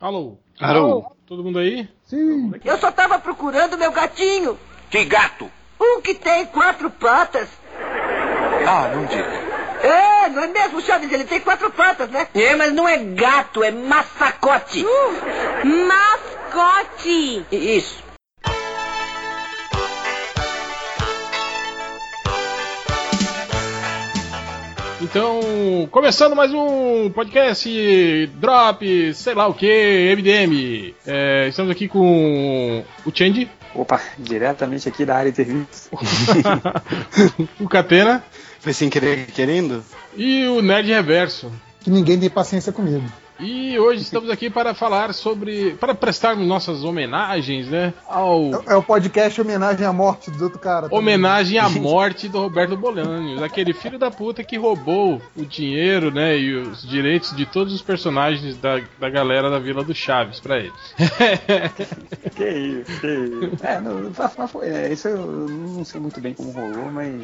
Alô? Alô? Todo mundo aí? Sim. Eu só tava procurando meu gatinho. Que gato? Um que tem quatro patas. Ah, não diga. É, não é mesmo, Chaves? Ele tem quatro patas, né? É, mas não é gato, é massacote. Mascote! Isso. Então, começando mais um podcast Drop, sei lá o que, MDM. É, estamos aqui com o Change, Opa, diretamente aqui da área de serviço. o Catena Foi sem querer querendo? e o Nerd Reverso. Que ninguém tem paciência comigo. E hoje estamos aqui para falar sobre. para prestarmos nossas homenagens, né? Ao. É o podcast homenagem à morte do outro cara. também. Homenagem à morte do Roberto Bolanhos, aquele filho da puta que roubou o dinheiro, né, e os direitos de todos os personagens da, da galera da Vila do Chaves pra ele. que isso, que isso. É, não, foi- é, isso eu não sei muito bem como rolou, mas,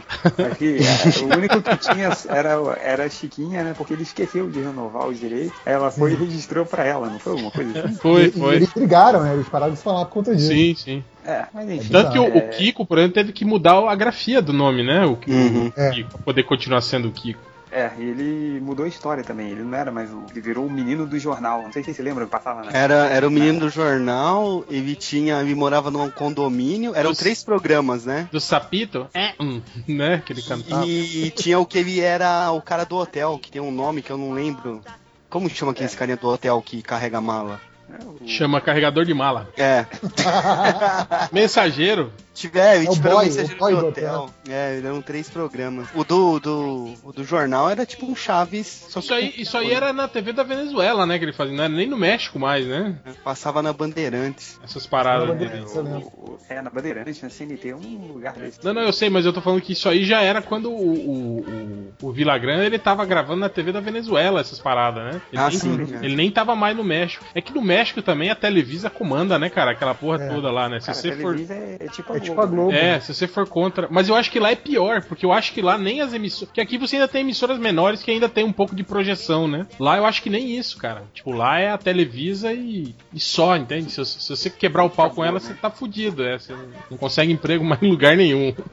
que, é, o único que tinha era, era a Chiquinha, né? Porque ele esqueceu de renovar os direitos. Ela foi e registrou pra ela, não foi alguma coisa assim? Foi, E- e foi. Eles brigaram, né? Eles pararam de falar por conta disso. Sim, sim. É, mas enfim. Tanto que o, é, o Kiko, por exemplo, teve que mudar a grafia do nome, né? O, o Uhum. Kiko, pra poder continuar sendo o Kiko. É, e ele mudou a história também. Ele não era mais o. Ele virou o menino do jornal. Não sei se lembram que passava na. Era, era o menino do jornal, ele tinha. ele morava num condomínio, eram Os- três programas, né? Do Sapito, é, hum, né? Que ele cantava. E, tinha o que ele era o cara do hotel, que tem um nome que eu não lembro. Como chama aquele esse carinha do hotel que carrega mala? É, o- Chama carregador de mala. É. Mensageiro. Tiver, ele É o um boy, mensageiro o boy do hotel. É, eram três programas. O do, do, o do jornal era tipo um Chaves. Só Isso aí, isso aí era na TV da Venezuela, né? Que ele fazia. Não era nem no México mais, né? Passava na Bandeirantes. Essas paradas Na dele. Bandeirantes, o- é, na Bandeirante, na CNT, um lugar desse. Não, não, eu sei, mas eu tô falando que isso aí já era quando o, o, o, o ele tava gravando na TV da Venezuela essas paradas, né? Ele, Ah, nem, sim, é. ele nem tava mais no México. É que no México também a Televisa comanda, né, cara? Aquela porra É. toda lá, né? Se Cara, você a for. Televisa é, é tipo a É tipo a Globo. Globo. É, se você for contra. Mas eu acho que lá é pior, porque eu acho que lá nem as emissoras. Porque aqui você ainda tem emissoras menores que ainda tem um pouco de projeção, né? Lá eu acho que nem isso, cara. Tipo, lá é a Televisa e, e só, entende? Se, se você quebrar o pau com ela, você tá fudido, é. Você não consegue emprego mais em lugar nenhum.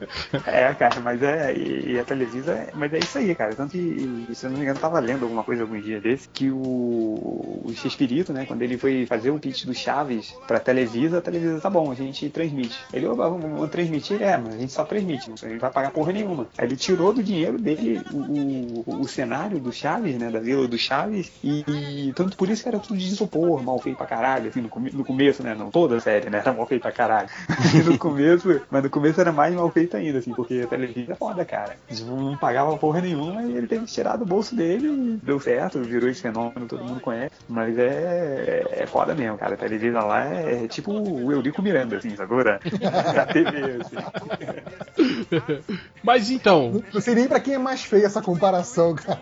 É, cara, mas é. E, a Televisa. é- Mas é isso aí, cara. Tanto que, se eu não me engano, tava lendo alguma coisa alguns dias desse. Que o, o X-Espírito, né? Quando ele foi fazer o pitch do Chaves pra Televisa, a Televisa tá bom, a gente transmite. Ele, "Ô, vamos, vamos transmitir? É, mas a gente só transmite. A gente vai pagar porra nenhuma. Aí ele tirou do dinheiro dele o, o, o cenário do Chaves, né? Da Vila do Chaves. E, e tanto por isso que era tudo de isopor, mal feito pra caralho. Assim, no, no começo, né? Não toda a série, né? Era mal feito pra caralho. No começo, mas no começo era mais mal feito ainda, assim, porque a televisão é foda, cara. Não pagava porra nenhuma e ele teve que tirar do bolso dele deu certo, virou esse fenômeno, todo mundo conhece. Mas é, é foda mesmo, cara. A televisão lá é, tipo o Eurico Miranda, assim, agora da TV, assim. Mas então, Não sei nem pra quem é mais feia essa comparação, cara.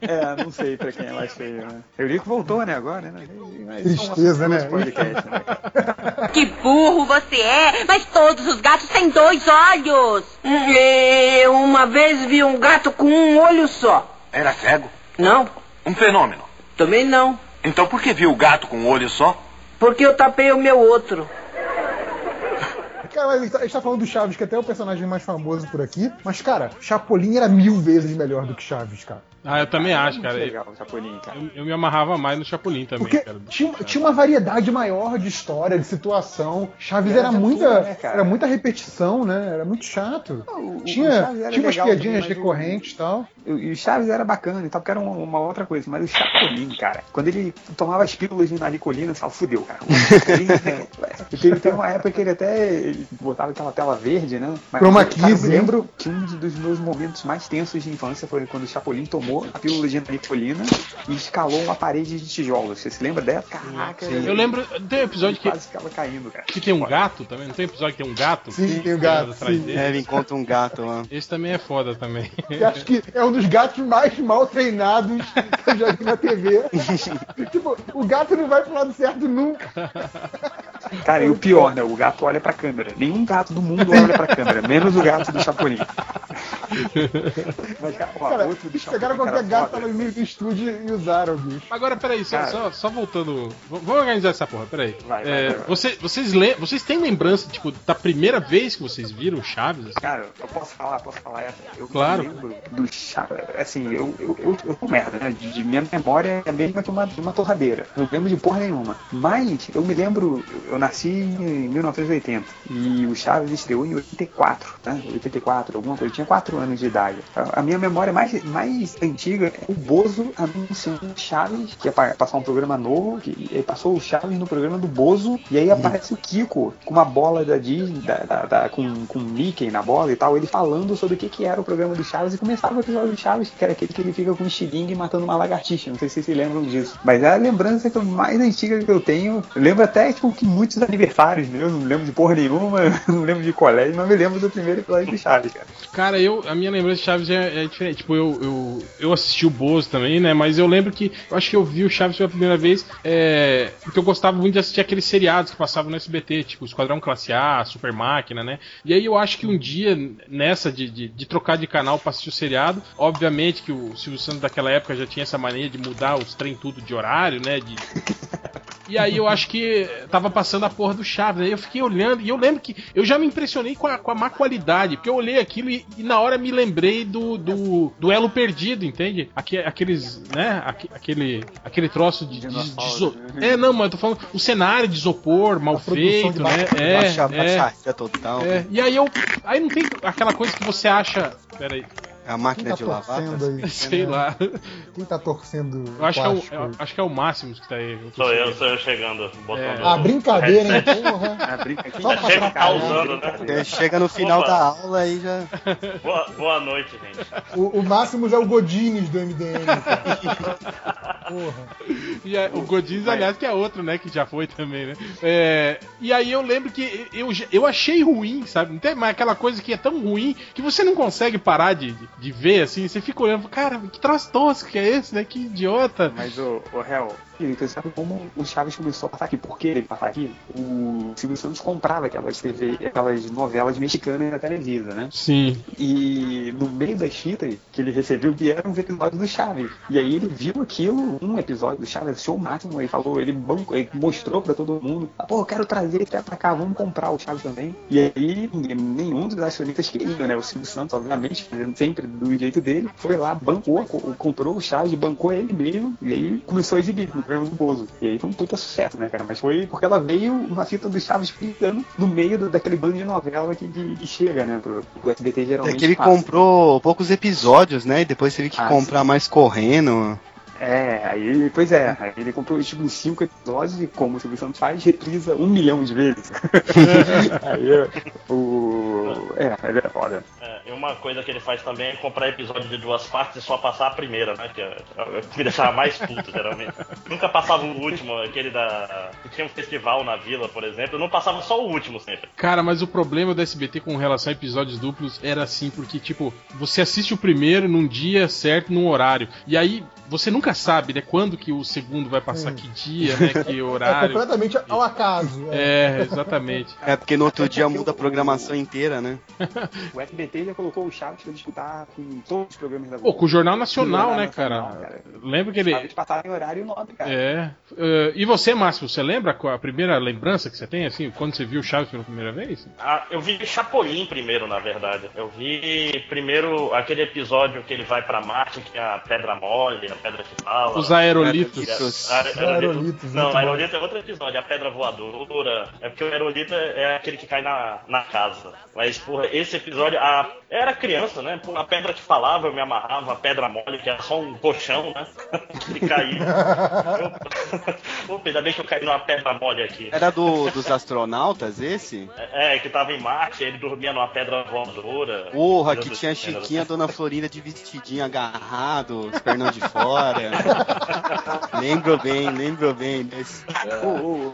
É, não sei pra quem é mais feio, né? Eurico voltou, né, agora, né? Mas Tristeza, né? outros podcasts, né? Que burro você é! Mas todos os gatos têm dois olhos! Eu uma vez vi um gato com um olho só. Era cego? Não, Um fenômeno. também não. Então por que viu o gato com um olho só? Porque eu tapei o meu outro. Cara, mas a gente tá- a gente tá falando do Chaves, que até é o personagem mais famoso por aqui. Mas, cara, Chapolin era mil vezes melhor do que Chaves, cara. Ah, eu também acho, cara. Muito Eu, legal, o Chapolin, cara. eu me amarrava mais no Chapolin também, Porque cara. tinha, tinha uma variedade maior de história, de situação. Chaves Era era muita, tudo, né, cara? era muita repetição, né? Era muito chato. o- o tinha tinha umas piadinhas recorrentes e tal. E o Chaves era bacana e tal, porque era uma, uma outra coisa. Mas o Chapolin, cara, quando ele tomava as pílulas de naricolina, só fudeu, cara. O Chapolin, né, teve, teve uma época que ele até ele botava aquela tela verde, né? Mas, Chroma cara, eu lembro que um dos meus momentos mais tensos de infância foi quando o Chapolin tomou a pílula de naricolina e escalou uma parede de tijolos. Você se lembra dessa? Caraca, Eu lembro. Tem um episódio que, quase ficava caindo, cara. que tem um gato também? Não tem episódio que tem um gato? Sim, tem o gato, Atrás sim. dele? É, ele encontra um gato lá. Esse também é foda também. Eu acho que é um dos gatos mais mal treinados que eu já vi na TV. tipo, o gato não vai pro lado certo nunca. Cara, e o pior, né? O gato olha pra câmera. Nenhum gato do mundo olha pra câmera, menos o gato do Chapolin. Mas, cara, ó, Cara, outro bicho pegaram qualquer gato foda. no meio do estúdio e usaram, bicho. Agora, peraí, só, Cara. só, só voltando. Vamos organizar essa porra, peraí. Vai, vai, É, vai, vai. você- vocês, lem- vocês têm lembrança, tipo, da primeira vez que vocês viram o Chaves? assim? Cara, eu posso falar, posso falar essa. Eu Claro. me lembro do Chaves. Assim, eu, eu, eu, eu tô merda, né? De, de minha memória é a mesma que uma, de uma torradeira. Não lembro de porra nenhuma. Mas eu me lembro, eu nasci em 1980 e o Chaves estreou em 84, né? 84, alguma coisa. Eu tinha 4 anos de idade. A, a minha memória mais, mais antiga é o Bozo anunciando Chaves, que ia pa- passar um programa novo, que ele passou o Chaves no programa do Bozo, e aí aparece o Kiko com uma bola da Disney, da, da- da- com, com Mickey na bola e tal, ele falando sobre o que, que era o programa do Chaves, e começava o episódio do Chaves, que era aquele que ele fica com um estilingue matando uma lagartixa. Não sei se vocês lembram disso. Mas é a lembrança que eu- mais antiga que eu tenho. Eu lembro até, tipo, que muitos aniversários meus, não lembro de porra nenhuma, não lembro de colégio, mas me lembro do primeiro episódio do Chaves, cara. Cara, eu, a minha lembrança de Chaves é, é diferente. Tipo, eu, eu, eu assisti o Bozo também, né? Mas eu lembro que. Eu acho que eu vi o Chaves pela primeira vez. É, porque eu gostava muito de assistir aqueles seriados que passavam no SBT, tipo Esquadrão Classe A, Super Máquina, né? E aí eu acho que um dia, nessa de, de, de trocar de canal pra assistir o seriado, obviamente que o Silvio Santos daquela época já tinha essa mania de mudar os trem tudo de horário, né? De, E aí eu acho que tava passando a porra do Chaves. Aí eu fiquei olhando e eu lembro que eu já me impressionei com a, com a má qualidade. Porque eu olhei aquilo e, e na hora me lembrei do, do, do Elo Perdido, entende? Aque- aqueles, né? Aque- aquele, aquele troço de. de, de iso- É, não, mas eu tô falando o cenário de isopor mal feito, né? É, Baixa, é, baixaria total. é. E aí eu. Aí não tem aquela coisa que você acha. Pera aí, A máquina tá de lavar. torcendo aí? sei lá. Quem tá torcendo? Eu acho que é o, eu aí? acho que é o Máximos que tá aí. tô Sou eu, sou eu chegando, botando. Ah, brincadeira, hein, porra. Ah, brinca aqui. Só tá pra Chega causando, né? Você Chega no final Opa. da aula e já. Boa, boa noite, gente. O, o Máximos é o Godines do MDM. cara. Porra. E é, o Godins, aliás, que é outro, né? Que já foi também, né? É, e aí eu lembro que eu, eu achei ruim, sabe? Não tem mais aquela coisa que é tão ruim que você não consegue parar de, de, de ver, assim. Você fica olhando, cara, que troço tosco que é esse, né? Que idiota. Mas o, o réu, você sabe como o Chaves começou a passar aqui? Por que ele passar aqui? O Silvio Santos comprava aquelas TV, aquelas novelas mexicanas na Televisa, né? Sim. E no meio das fitas que ele recebeu vieram os episódios do Chaves. E aí ele viu aquilo, um episódio do Chaves, achou o máximo, ele falou, ele, banco, ele mostrou pra todo mundo, ah, pô, eu quero trazer ele pra cá, vamos comprar o Chaves também. E aí nenhum dos acionistas queria, né? O Silvio Santos, obviamente, fazendo sempre do jeito dele, foi lá, bancou, co- comprou o Chaves, bancou ele mesmo, e aí começou a exibir do Bozo. E aí foi um puta sucesso, né, cara? Mas foi porque ela veio uma fita do Chaves pintando no meio do- daquele bando de novela que, que- que chega, né? Pro, pro SBT É geralmente. que ele passa. comprou poucos episódios, né? E depois teve que Ah, comprar mais correndo. É, aí, pois é, aí ele comprou tipo cinco episódios e como o Silvio Santos faz, reprisa um milhão de vezes. aí o. É, é foda. É, e uma coisa que ele faz também é comprar episódio de duas partes e só passar a primeira, né? Que, é, é, me deixava mais puto, geralmente. Nunca passava o último, aquele da. que tinha um festival na vila, por exemplo. Eu não passava só o último sempre. Cara, mas o problema do SBT com relação a episódios duplos era assim, porque, tipo, você assiste o primeiro num dia certo, num horário. E aí você nunca sabe, né, quando que o segundo vai passar, Hum. que dia, né, que É horário. completamente ao acaso. é. É, exatamente. É porque no outro dia muda a programação inteira, né? O SBT colocou o Chaves pra disputar com todos os programas da Pô, Globo. com o Jornal Nacional, Jornal né, Nacional, cara? cara. Lembra que ele. Chaves passaram em horário nobre, cara. É. Eh, e você, Márcio, você lembra a primeira lembrança que você tem, assim, quando você viu o Chaves pela primeira vez? Ah, eu vi Chapolin primeiro, na verdade. Eu vi primeiro aquele episódio que ele vai pra Marte, que é a pedra mole, a pedra que fala. Os aerolitos. Aerolitos. A- Os aerolitos, Não, o aerolito é outro episódio, a pedra voadora. É porque o aerolito é aquele que cai na, na casa. Mas, porra, esse episódio, a, era criança, né? Pô, a pedra que falava, eu me amarrava, a pedra mole, que era só um colchão, né? que caía. Eu, pô, ainda bem que eu caí numa pedra mole aqui. Era do, dos astronautas esse? É, que tava em Marte, ele dormia numa pedra voadora. Porra, que tinha a. Chiquinha Dona Florinda de vestidinho agarrado, os pernão de fora. lembro bem, lembro bem. Desse.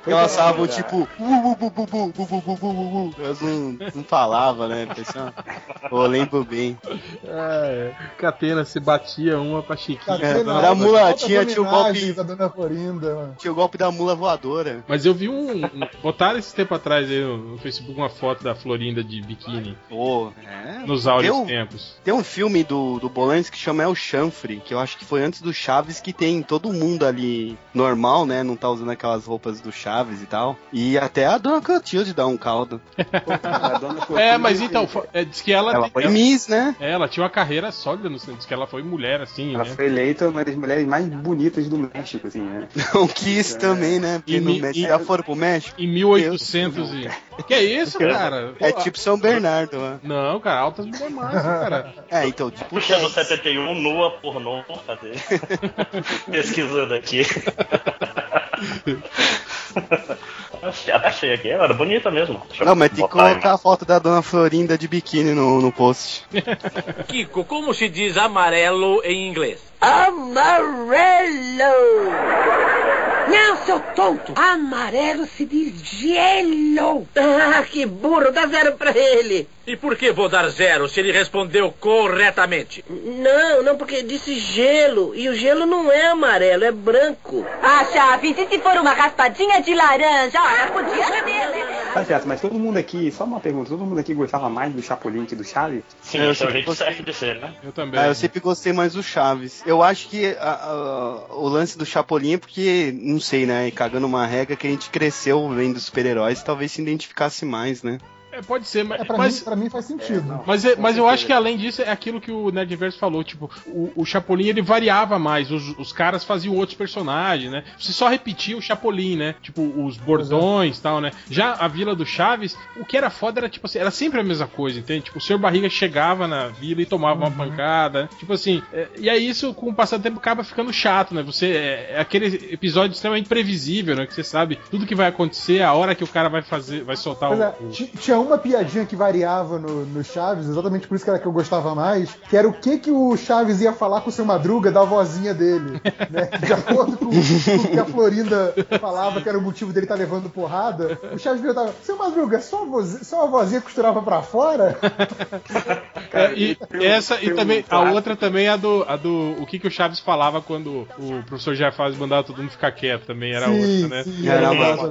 Elas falavam tipo. "Uh, uh, bu, bu, bu, bu, bu, bu, bu, bu, bu". Elas não, não falavam, né? Pessoal? Pô, lembro bem. É, Catena se batia uma pra Chiquinha. Catena, É, era a mula, tinha- tinha o golpe- à Dona Florinda. Tinha o golpe da mula voadora. Mas eu vi um. um botaram esse tempo atrás aí no, no Facebook uma foto da Florinda de biquíni. Pô, é. Nos áureos Tem um- tempos. Tem um filme do, do Bolanes que chama El Chanfre, que eu acho que foi antes do Chaves, que tem todo mundo ali normal, né? Não tá usando aquelas roupas do Chaves e tal. E até a Dona Clotilde dá um caldo. A dona É, mas então, fo- é, diz que ela. Ela foi ela, Miss, né? é, ela tinha uma carreira sólida no diz que ela foi mulher, assim, Ela né? foi eleita uma das mulheres mais bonitas do México, assim, né? Não quis também, né? Porque E no mi- México e- já foram pro México. Em 1800 e. Que é isso, cara? É Pô, tipo São Bernardo, né? Não, cara, altas massas, cara. É, então, tipo. Puxando 71, nua pornô. Cadê? Pesquisando aqui. Achei- Achei aqui, ela era bonita mesmo. Deixa Não, mas tem que botar aí. colocar a foto da Dona Florinda de biquíni no, no post. Kiko, como se diz amarelo em inglês? Amarelo! Não, seu tonto! Amarelo se diz gelo! Ah, que burro, dá zero pra ele. E por que vou dar zero se ele respondeu corretamente? Não, não, porque disse gelo. E o gelo não é amarelo, é branco. Ah, Chaves, e se for uma raspadinha de laranja? Olha, podia ser dele. Tá certo, mas todo mundo aqui, só uma pergunta, todo mundo aqui gostava mais do Chapolin que do Chaves? Sim, Eu esse é o sempre gostei. de ser, né? Eu também. Ah, eu sempre gostei mais do Chaves. Eu acho que a- a- o lance do Chapolin é porque, não sei, né? Cagando uma regra que a gente cresceu vendo super-heróis, talvez se identificasse mais, né? É, pode ser, mas. É, pra, mas... mim, pra mim faz sentido. Mas, é- mas eu acho que além disso é aquilo que o Nerdverse falou, tipo, o, o Chapolin ele variava mais, os, os caras faziam outros personagens, né? Você só repetia o Chapolin, né? Tipo, os bordões e tal, né? Já a Vila do Chaves, o que era foda era, tipo assim, era sempre a mesma coisa, entende? Tipo, o Sr. Barriga chegava na vila e tomava uma pancada, tipo assim, é, e aí isso com o passar do tempo acaba ficando chato, né? Você, é, é aquele episódio extremamente previsível, né? Que você sabe tudo que vai acontecer, a hora que o cara vai fazer, vai soltar o... é, tinha uma piadinha que variava no, no Chaves, exatamente por isso que era que eu gostava mais, que era o que que o Chaves ia falar com o seu Madruga da vozinha dele, né? De acordo com, com o que a Florinda falava que era o motivo dele estar levando porrada, o Chaves perguntava, seu Madruga, só a, voz, só a vozinha costurava pra fora? É, e tem um- essa e um também a outra também é a do, a do o que, que o Chaves falava quando o professor Jafaz mandava todo mundo ficar quieto também era sim, outra, né? sim, Era era uma-.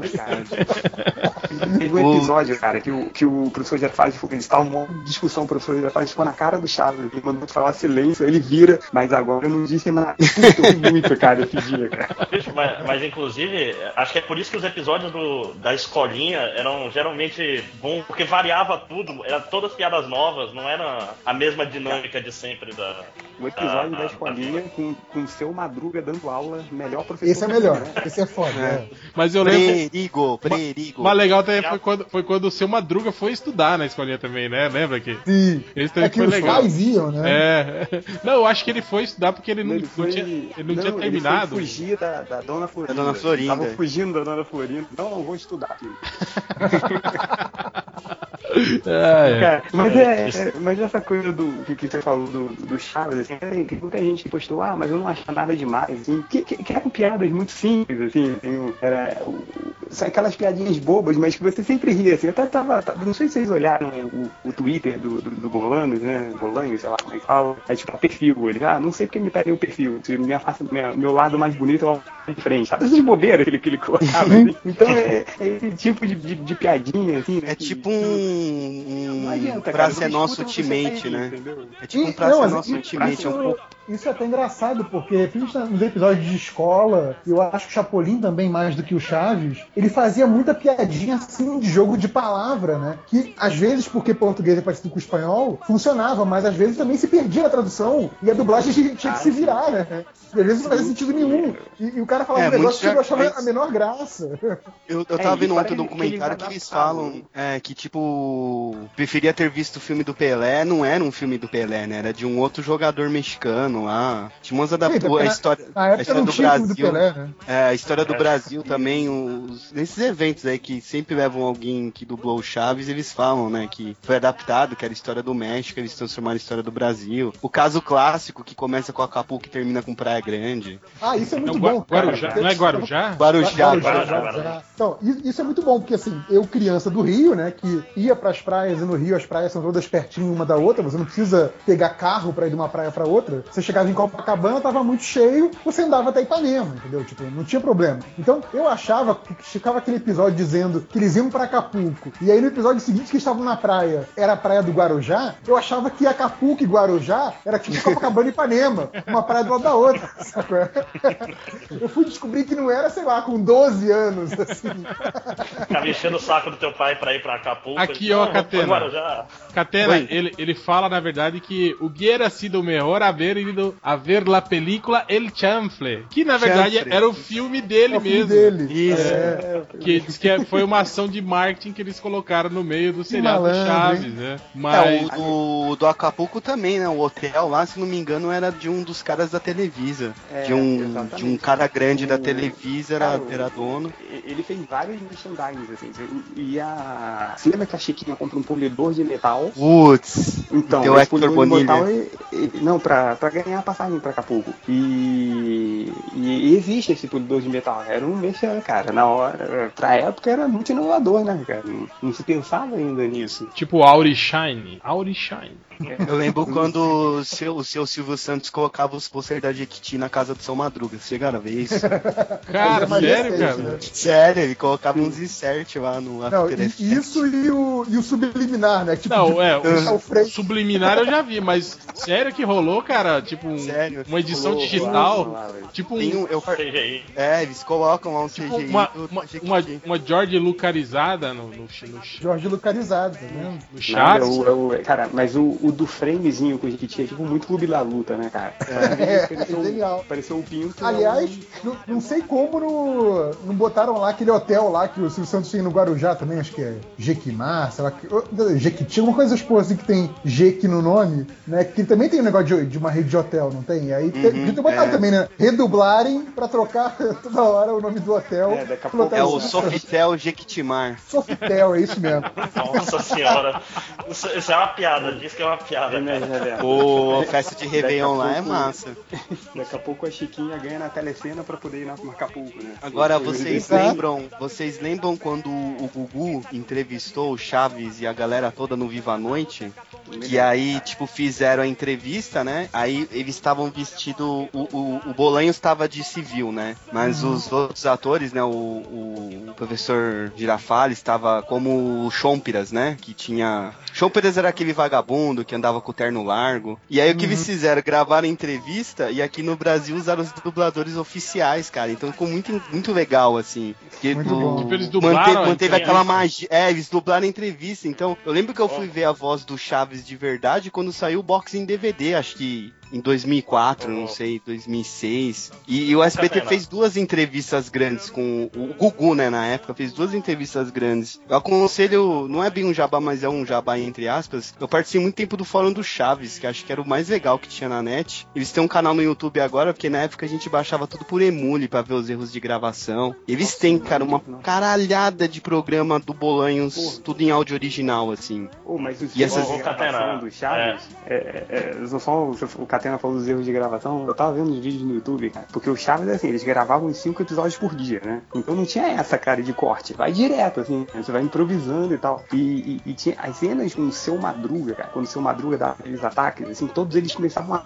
Teve um episódio, cara, que o, que o professor já faz, eles estavam uma discussão, o professor já faz ficou na cara do Chaves, ele mandou falar silêncio, ele vira, mas agora eu não disse nada. Eu muito, cara, esse dia, cara. Mas, mas, inclusive, acho que é por isso que os episódios do, da escolinha eram geralmente bons, porque variava tudo, eram todas piadas novas, não era a mesma dinâmica de sempre da. O episódio Ah, da ah, escolinha com, com o seu Madruga dando aula, melhor professor. Esse é melhor, né? esse é foda. é. Mas eu lembro Perigo, perigo. mas legal também foi quando, foi quando o seu Madruga foi estudar na escolinha também, né? Lembra que? Sim. Esse também É que foi os legal. pais iam, né? É. Não, eu acho que ele foi estudar porque ele não, Ele não foi, tinha, ele não, tinha ele terminado. foi fugir da, da Dona Florinda. Da Dona Florinda. Tava fugindo da Dona Florinda. Não, não vou estudar, filho. Cara, mas, é, é- mas essa coisa do que, que você falou do, do Chaves, assim, tem muita gente que postou, ah, mas eu não acho nada demais, assim, que, que, que eram piadas muito simples, assim, assim, era, são aquelas piadinhas bobas, mas que você sempre ria, assim, eu até tava, tava- não sei se vocês olharam o, o Twitter do, do, do Bolanos, né, Bolanos, sei lá como é que fala, é tipo, perfil, ele, ah, não sei porque me pedem o perfil, se minha face, minha, meu lado mais bonito é o de frente, sabe, essas bobeiras que ele, que ele colocava, assim. então é, é esse tipo de, de, de piadinha, assim, né, É tipo um, um adianta, cara. Praça Você é Nosso Ultimate, né? É tipo um mas Nosso Ultimate, é um pouco. Isso é até engraçado, porque principalmente nos episódios de escola, eu acho que o Chapolin também, mais do que o Chaves, ele fazia muita piadinha assim de jogo de palavra, né? Que às vezes, porque português é parecido com o espanhol, funcionava, mas às vezes também se perdia na tradução e a dublagem tinha tinha que se virar, né? E às vezes não fazia sentido nenhum. E, e o cara falava É, um negócio que eu achava a menor graça. Eu, eu É, tava e vendo ontem um documentário que eles falam é, que, tipo, preferia ter visto o filme do Pelé, não era um filme do Pelé, né? Era de um outro jogador mexicano lá. Tinha umas Eita, adaptou a história, Na a história do filme do Brasil. Pelé, né? É, a história do Brasil também, os, nesses eventos aí que sempre levam alguém que dublou o Chaves, eles falam, né, que foi adaptado, que era a história do México, eles transformaram a história do Brasil Brasil. O caso clássico que começa com Acapulco e termina com Praia Grande. Ah, isso é muito Não, bom. cara. Guarujá, não é Guarujá? Guarujá. Guarujá. Então, i- isso é muito bom, porque assim, eu criança do Rio, né, que ia pras praias e no Rio as praias são todas pertinho uma da outra, você não precisa pegar carro pra ir de uma praia pra outra. Você chegava em Copacabana, tava muito cheio, você andava até Ipanema, entendeu? Tipo, não tinha problema. Então, eu achava que ficava aquele episódio dizendo que eles iam pra Acapulco, e aí no episódio seguinte que estavam na praia, era a praia do Guarujá, eu achava que Acapulco e Guarujá era tipo Copacabana e Ipanema, uma praia do lado da outra, sacou? Eu fui descobrir que não era, sei lá, com 12 anos, assim. Ficava enchendo o saco do teu pai pra ir pra Acapulco. Aqui, ó, "Não, vamos Catena. Guarujá." Catena, ele, ele fala, na verdade, que o hubiera sido melhor haber ido a ver la película El Chanfle, que na verdade Chanfle. era o filme dele É o filme mesmo. dele. Isso. É. Que diz que é- foi uma ação de marketing que eles colocaram no meio do seriado malandro, Chaves, né? É, Mas. o do, do Acapulco também, né? O hotel lá, se não me engano, era de um dos caras da Televisa. É, de, um, exatamente. de um cara grande da O- Televisa, era, Cara, o- era dono. Ele fez vários merchandising, assim. E a. Você lembra que a Chiquinha compra um polidor de metal? Putz, Então, Teu esse Hector Bonilha. metal, ele- ele- não, pra, pra ganhar passagem pra Acapulco. E, e existe esse polidor de metal. Era um merchan, cara. Na hora, pra época era muito inovador, né, cara? Não, não se pensava ainda nisso. Tipo Auri Shine. Auri Shine. Eu lembro quando o seu, o seu Silvio Santos colocava os pôster da Jequiti na casa do São Madruga. Vocês chegaram a ver isso? Cara, é sério, cara? né? Sério, ele colocava uns insert lá no Não, After e- Effects. isso e o, e o subliminar, né? Tipo, Não, de- é, o subliminar eu já vi, mas sério que rolou, cara? Tipo, um- Sério. uma edição Rolou, digital. lá, tipo um, um, eu, é, eles colocam lá um tipo CGI uma, uma, uma, uma George Lucarizada no, no, no, Jorge Lucarizado, tá vendo? no chat. é o- cara, mas o, o do framezinho com o Jequiti é tipo muito clube da luta, né, cara? É, pareceu, genial. Pareceu o Pinto. Aliás, não, não sei como no- não botaram lá aquele hotel lá que o Silvio Santos tem no Guarujá também, acho que é Jequimar, sei lá, que, Jequiti, alguma coisa tipo assim que tem Jeque no nome, né? Que também tem um negócio de, de uma rede de hotel, não tem? E aí tem, Uhum, ter botado é. também, né? Redublarem pra trocar toda hora o nome do hotel. É, daqui a pouco É hotel o Santos. Sofitel Jequitimar. Sofitel, é isso mesmo. Nossa senhora. Isso, isso é uma piada, diz que é uma piada. Né, Zé? Pô, festa de Réveillon a lá é massa. Daqui a pouco a Chiquinha ganha na telecena pra poder ir na no Acapulco, né? Agora, vocês lembram, vocês lembram quando o Gugu entrevistou o Chaves e a galera toda no Viva a Noite? Que aí, tipo, fizeram a entrevista, né? Aí eles estavam vestidos. O, o, o Bolanho estava de civil, né? Mas os outros atores, né? O, o, o professor Girafales estava como o Chompiras, né? Que tinha. Chompiras era aquele vagabundo que andava com o terno largo. E aí o que eles fizeram? Gravaram a entrevista e aqui no Brasil usaram os dubladores oficiais, cara. Então ficou muito, muito legal, assim. Porque Muito bom. Tipo, eles dublaram manteve, manteve aquela magia. É, eles dublaram a entrevista. Então, eu lembro que eu fui ver a voz do Chaves de verdade quando saiu o box em DVD, acho que em 2004, não sei, 2006. E, e o SBT fez duas entrevistas grandes com o Gugu, né, na época, fez duas entrevistas grandes. Eu aconselho, não é bem um jabá, mas é um jabá entre aspas. Eu participei muito tempo do Fórum do Chaves, que acho que era o mais legal que tinha na net. Eles têm um canal no YouTube agora, porque na época a gente baixava tudo por emule pra ver os erros de gravação. Eles têm, cara, uma caralhada de programa do Bolanhos, tudo em áudio original, assim. Ô, mas os E essas- gravação Catena, do Chaves, é, é, é, só- só o- o Catena falou dos erros de gravação, eu tava vendo os vídeos no YouTube, cara, porque o Chaves, assim, eles gravavam cinco episódios por dia, né? Então não tinha essa, cara, de corte, vai direto, assim, você vai improvisando e tal. E, e- e tinha as cenas com o Seu Madruga, cara, quando o Seu Madruga dava aqueles ataques, assim, todos eles começavam a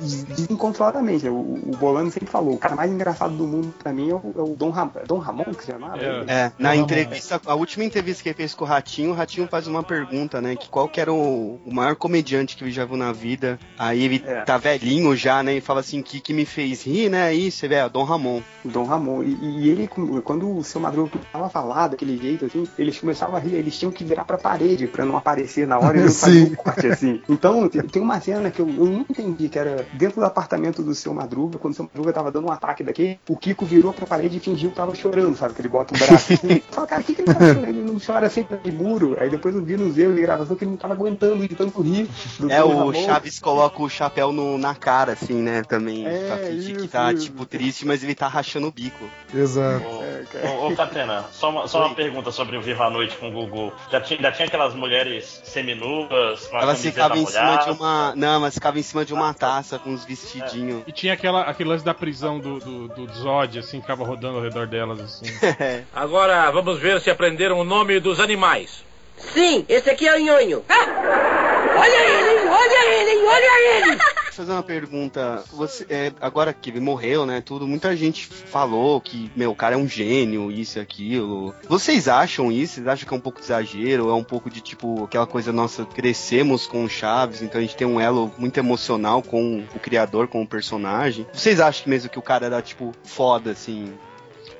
desencontroladamente. O, o Bolano sempre falou, o cara mais engraçado do mundo pra mim é o, é o Dom, Ram, Dom Ramon, que se chamava? É. É, na Não, entrevista, a última entrevista que ele fez com o Ratinho, o Ratinho faz uma pergunta, né? Que qual que era o, o maior comediante que ele já viu na vida. Aí ele É. tá velhinho já, né? E fala assim, que que me fez rir, né? Aí você vê, é, Dom Ramon. Dom Ramon. E, e ele, quando o seu Madruga começava a falar daquele jeito, assim, eles começavam a rir, eles tinham que virar pra parede pra não aparecer na hora e não fazer um corte, assim. Então, tem, uma cena que eu, eu não entendi, que era dentro do apartamento do seu Madruga, quando o seu Madruga tava dando um ataque daqui, o Kiko virou pra parede e fingiu que tava chorando, sabe? Que ele bota o braço assim. Fala, cara, o que, que ele tá chorando? Ele, não chora sempre de muro. Aí depois eu vi nos erros de gravação que ele não tava aguentando de tanto rir. É, o Ramon. Chaves coloca o chapéu no- na cara, assim, né? Também. É, pra fingir que tá, isso. tipo, triste, mas ele tá rachando o bico. Exato. Ô, ô Catena, só uma, só uma pergunta sobre o Viva a Noite com o Gugu. Já tinha, já tinha aquelas mulheres seminuas com Elas ficavam em cima de uma. Não, mas ficava em cima de uma taça com uns vestidinhos. E tinha aquela, aquele lance da prisão do, do, do Zod, assim, ficava rodando ao redor delas, assim. Agora vamos ver se aprenderam o nome dos animais. Sim, esse aqui é o Nhonho. Olha ele, olha ele, olha ele. Fazer uma pergunta. Você, é, agora que ele morreu, né? Tudo, muita gente falou que, meu, o cara é um gênio, isso e aquilo. Vocês acham isso? Vocês acham que é um pouco de exagero? É um pouco de tipo aquela coisa nossa, crescemos com o Chaves, então a gente tem um elo muito emocional com o criador, com o personagem. Vocês acham mesmo que o cara era, tipo, foda, assim?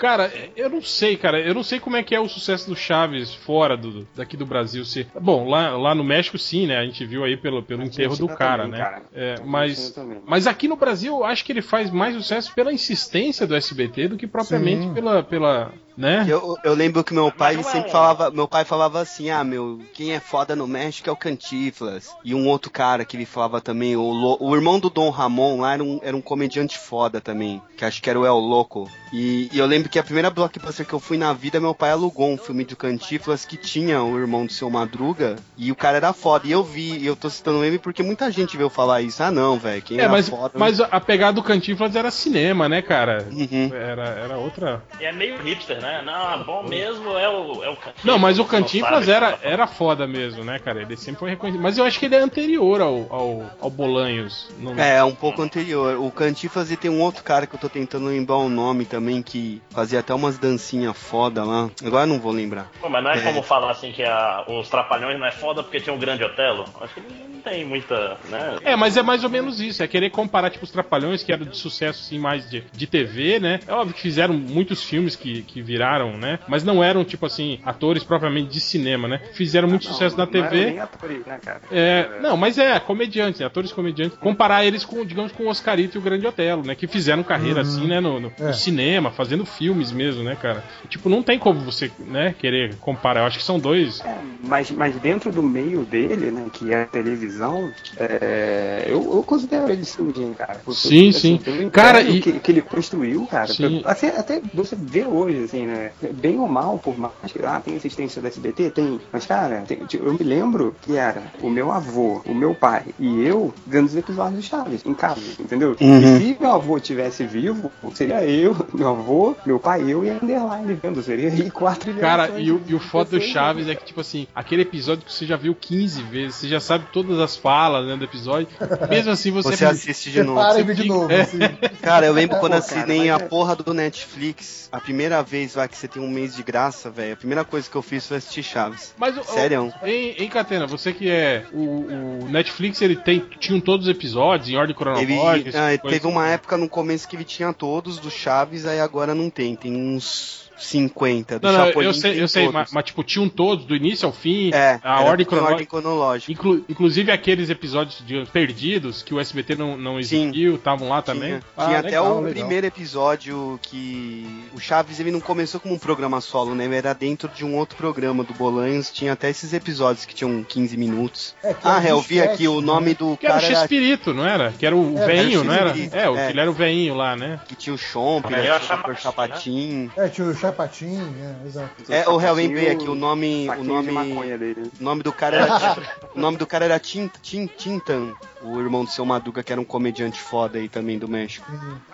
Cara, eu não sei, cara. Eu não sei como é que é o sucesso do Chaves fora do, daqui do Brasil. Se... Bom, lá, lá no México sim, né? A gente viu aí pelo, pelo enterro do cara, também, né? cara. É, mas, mas aqui no Brasil eu acho que ele faz mais sucesso pela insistência do SBT do que propriamente Sim. pela, pela. Né? Eu, eu lembro que meu pai não é- sempre falava, meu pai falava assim, ah, meu, quem é foda no México é o Cantiflas. E um outro cara que ele falava também, o, Lo- o irmão do Dom Ramon lá era um, era um comediante foda também, que acho que era o El Loco. E, e eu lembro que a primeira blockbuster que eu fui na vida, meu pai alugou um filme do Cantiflas que tinha o irmão do seu Madruga, e o cara era foda. E eu vi, e eu tô citando ele porque muita gente veio falar isso. Ah não, velho, quem É, era mas, foda... mas a pegada do Cantinflas era cinema, né, cara? Uhum. Era, era outra. E é meio hipster, né? Não, bom mesmo é o, é o Cantinflas. Não, mas o Não Cantinflas era, tá era foda mesmo, né, cara? Ele sempre foi reconhecido. Mas eu acho que ele é anterior ao, ao, ao Bolanhos. Não- É, um pouco anterior. O Cantiflas e tem um outro cara que eu tô tentando lembrar o nome também, que fazia até umas dancinhas foda lá. Agora eu não vou lembrar. Pô, mas não é, É. como falar assim que a- os Trapalhões não é foda porque tinha um grande Otelo? Acho que não tem muita, né? É, mas é mais ou menos isso. É querer comparar, tipo, os Trapalhões, que eram de sucesso, assim, mais de, de TV, né? É óbvio que fizeram muitos filmes que, que viraram, né? Mas não eram, tipo assim, atores propriamente de cinema, né? Fizeram muito Não, sucesso na não eram TV. nem atores, né, cara? É, não, mas é, comediantes, né, atores comediantes. Comparar eles com, digamos, com o Oscarito e o Grande Otelo, né? Que fizeram carreira assim, né, no, no- no É. cinema, fazendo filmes mesmo, né, cara? Tipo, não tem como você, né, querer comparar. Eu acho que são dois. É, mas, mas dentro do meio dele, né, que é a televisão, é, eu, eu considero ele sim, cara. Porque, Sim, sim. pelo Cara, e- que, que ele construiu, cara. Sim. Até, até você vê hoje, assim, né? Bem ou mal, por mais que ah, tem assistência da SBT, tem. Mas, cara, tem- tipo, eu me lembro que era o meu avô, o meu pai e eu vendo os episódios do Chaves em casa, entendeu? Uhum. E se meu avô tivesse vivo, seria eu, meu avô, meu pai, eu e a Underline vendo. Seria aí quatro Cara, e o, e o foda do Chaves né? é que, tipo assim, aquele episódio que você já viu 15 vezes, você já sabe todas as falas né, do episódio, mesmo assim você. Você assiste de novo. para e vê de novo. É. assim. Cara, eu lembro É, quando assinei cara, a é- porra do Netflix, a primeira vez lá que você tem um mês de graça, velho, a primeira coisa que eu fiz foi assistir Chaves. Mas o, Sério? Em, em Catena, você que é. O, o Netflix, ele tem. Tinham todos os episódios em ordem Ele, cronológica. ah, tipo de teve coisa. uma época no começo que ele tinha todos do Chaves, aí agora não tem, tem uns 50 do Não, não, Chapolin. eu sei, tem eu sei, mas, mas, tipo, tinham todos, do início ao fim, É, a ordem cronológica. cronológica. Inclu- inclusive aqueles episódios de perdidos que o SBT não, não exibiu, estavam lá também. Tinha, Ah, tinha até legal, o legal. primeiro episódio que o Chaves ele não começou como um programa solo, né? Ele era dentro de um outro programa do Bolanhos. Tinha até esses episódios que tinham 15 minutos. É, que Ah, é, eu vi aqui o nome do Que era o cara era, Chespirito, não era? Que era o É, veinho, o não era? É, o é. que ele era o veinho lá, né? que tinha o Chomp, É, né? eu o. Chapatin. É, tinha o É, exato. É, o real lembrei Saquinho- aqui o nome, o nome, maconha dele. o nome do cara era o nome do cara era Tin, Tin, Tintan, o irmão do seu Madruga que era um comediante foda aí também do México.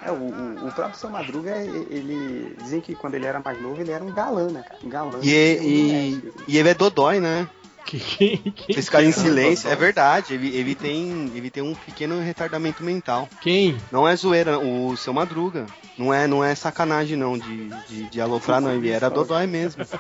É, o, o, próprio Seu Madruga, ele. Dizem que quando ele era mais novo, ele era um galã, né, cara? Um galã. E, e, e ele é dodói, né? Que, que, que- Vocês ficarem em silêncio, é verdade. Ele, ele, tem, ele tem um pequeno retardamento mental. Quem? Não é zoeira, o seu Madruga. Não é, não é sacanagem, não, de, de, de aloprar, não. Ele era dodói mesmo.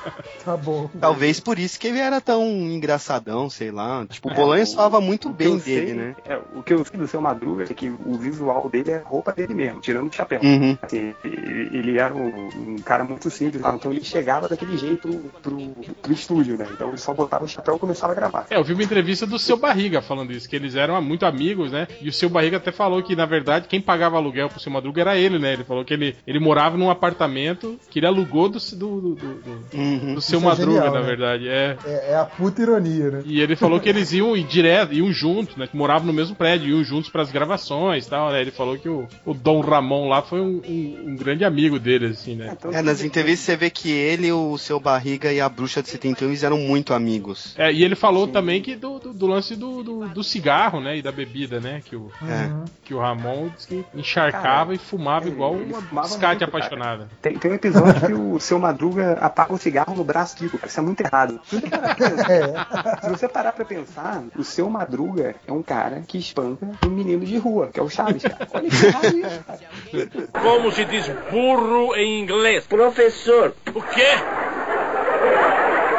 Tá bom. Talvez por isso que ele era tão engraçadão, sei lá. Tipo, o É, Bolanhos o- falava muito bem sei- dele, né? é, o que eu sei do seu Madruga é que o visual dele é a roupa dele mesmo, tirando o chapéu. Uhum. Assim, ele era um, um cara muito simples, então ele chegava daquele jeito pro, pro estúdio, né? Então ele só botava o chapéu Carol começava a gravar. É, eu vi uma entrevista do seu Barriga falando isso, que eles eram muito amigos, né? E o seu Barriga até falou que, na verdade, quem pagava aluguel pro seu Madruga era ele, né? Ele falou que ele, ele morava num apartamento que ele alugou do, do, do, do, Uhum. do seu Isso é Madruga, genial, na né? verdade. É. É, é a puta ironia, né? E ele falou que eles iam ir direto, iam juntos, né? Que moravam no mesmo prédio, iam juntos pras gravações e tal, né? Ele falou que o, o Dom Ramon lá foi um, um- um grande amigo dele, assim, né? Então, É, nas entrevistas você vê que ele, o seu Barriga e a bruxa de 71 eles eram muito amigos. É, e ele falou também que do, do, do lance do, do, do cigarro, né? E da bebida, né? Que o, É. que o Ramon disse que encharcava Cara, e fumava ele- igual ele cara. apaixonada. Tem, tem um episódio que o seu Madruga apaga um cigarro no braço Kiko, cara. Isso é muito errado. Se você parar pra pensar, É. se você parar pra pensar, o seu Madruga é um cara que espanca um menino de rua, que é o Chaves, cara. Olha que errado isso, cara. Como se diz burro em inglês? Professor, O quê?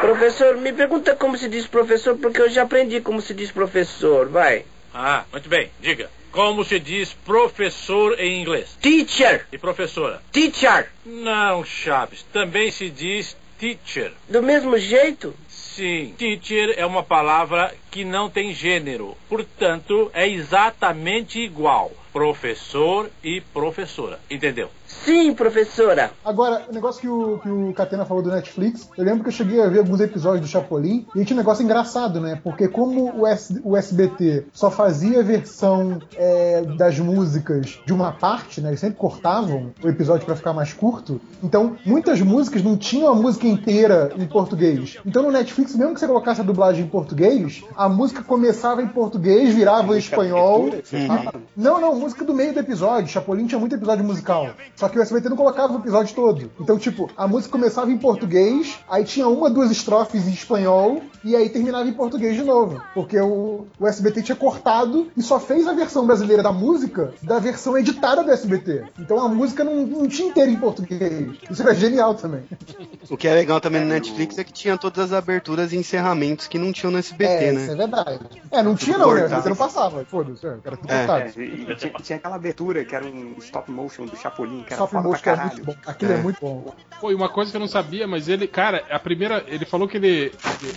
professor, me pergunta como se diz professor, porque eu já aprendi como se diz professor, vai. Ah, muito bem, diga. Como se diz professor em inglês? Teacher, E professora? teacher, Não, Chaves. Também se diz teacher. do mesmo jeito? Sim, teacher é uma palavra que não tem gênero. Portanto, é exatamente igual. Professor e professora. Entendeu? Sim, professora. Agora, o negócio que o, que o Catena falou do Netflix, eu lembro que eu cheguei a ver alguns episódios do Chapolin e tinha um negócio engraçado, né? Porque como o, S- o SBT só fazia a versão é, das músicas de uma parte, né? Eles sempre cortavam o episódio pra ficar mais curto. Então, muitas músicas não tinham a música inteira em português. Então, no Netflix, mesmo que você colocasse a dublagem em português, a música começava em português, virava em espanhol. Ah, Não, não, música do meio do episódio. Chapolin tinha muito episódio musical. Só que o SBT não colocava o episódio todo. Então, tipo, a música começava em português, aí tinha uma, duas estrofes em espanhol, e aí terminava em português de novo. Porque o, o SBT tinha cortado e só fez a versão brasileira da música da versão editada do SBT. Então a música não, não tinha inteira em português. Isso era genial também. O que é legal também no Netflix é que tinha todas as aberturas e encerramentos que não tinham no SBT, é, né? isso é verdade. É, não tinha não, né? Você não passava. Foda-se, é, era tudo É. cortado. É, e- e tinha, tinha aquela abertura que era um stop motion do Chapolin, que era Stop foda motion é muito bom. Aquilo é, É. muito bom. Pô, e uma coisa que eu não sabia, mas ele, cara, a primeira. Ele falou que ele.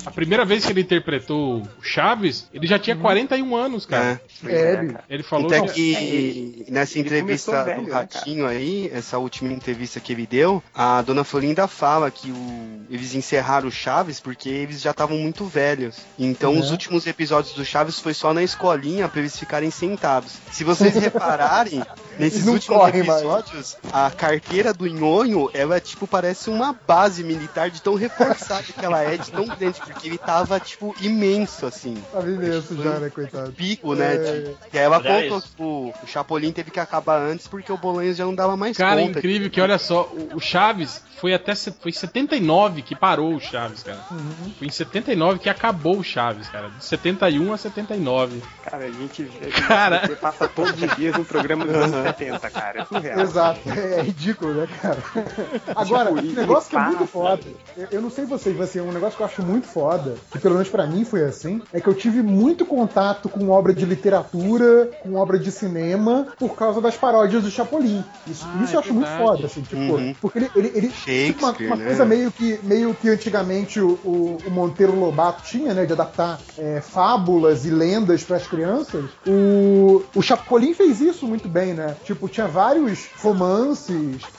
A primeira vez que ele interpretou o Chaves, ele já tinha 41 anos, cara. É. É, né, bicho. cara? Ele falou Até que. que nessa ele entrevista velho, do né, Ratinho aí, essa última entrevista que ele deu, a dona Florinda fala que o- eles encerraram o Chaves porque eles já estavam muito velhos. Então Uhum. os últimos episódios do Chaves foi só na escolinha pra eles ficarem sentados. Se vocês repararem, nesses Não últimos correm mais. A carteira do Nhonho, ela tipo parece uma base militar de tão reforçada que ela é, de tão grande, porque ele tava tipo imenso assim Tava imenso já, né, coitado. pico, né? É. E aí ela Aliás- contou que o, o Chapolin teve que acabar antes porque o Bolanhos já não dava mais Cara, é conta. incrível que olha só, o, o Chaves foi até foi em 79 que parou o Chaves, cara. Uhum. Foi em 79 que acabou o Chaves, cara. De 71 a 79. Cara, a gente, a gente Cara. você passa todos os dias um programa dos anos 70, cara. É surreal. Exato, é ridículo, né, cara? Agora, Tipo, um negócio que é muito foda, eu, não sei vocês, mas assim, um negócio que eu acho muito foda, que pelo menos pra mim foi assim, é que eu tive muito contato com obra de literatura, com obra de cinema, por causa das paródias do Chapolin. Isso, Ah, isso é eu acho muito foda, assim, tipo, Uhum. porque ele, ele, ele tipo uma, uma né? coisa meio que, meio que antigamente o, o, o Monteiro Lobato tinha, né, de adaptar é, fábulas e lendas pras crianças. O, o Chapolin fez isso muito bem, né? Tipo, tinha vários romances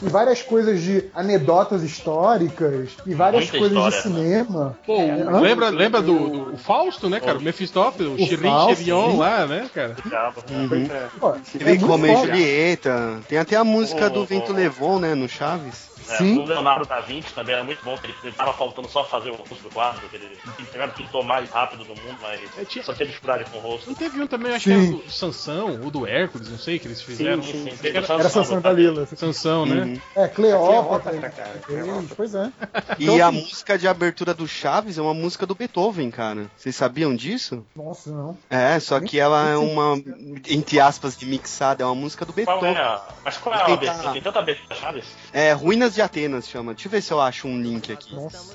e várias coisas de anedotas históricas e várias Muita coisas de história, né? cinema. Pô, Hã? lembra, lembra do, do o Fausto, né, cara? O Mephistófeles, o Chirin sim. lá, né, cara? Uhum. Pô, Ele é vem muito Romeu e foda. Julieta. Tem até a música do Oh, Vento oh. Levou, né, no Chaves. É, Sim. O Leonardo da Vinci também era muito bom, ele, ele tava faltando só fazer o rosto do quadro, ele primeiro pintou mais rápido do mundo, mas É, tinha- só tinha dificuldade com o rosto. Não teve um também, acho Sim. que era do Sansão, ou do Hércules, não sei, que eles fizeram. sim, Sim, Era- Era no Sansão sábado, da Lila. Sansão, né? Uhum. É, Cleópatra. Cleópatra, cara. Fez, Pois é. E Então, a assim- música de abertura do Chaves é uma música do Beethoven, cara. Vocês sabiam disso? Nossa, não. É, só que ela é uma, entre aspas, de mixada, é uma música do Qual é Beethoven. a... Mas qual é a abertura? Tem tanta abertura Chaves? É Ruínas de de Atenas chama. Deixa eu ver se eu acho um link aqui. Nossa.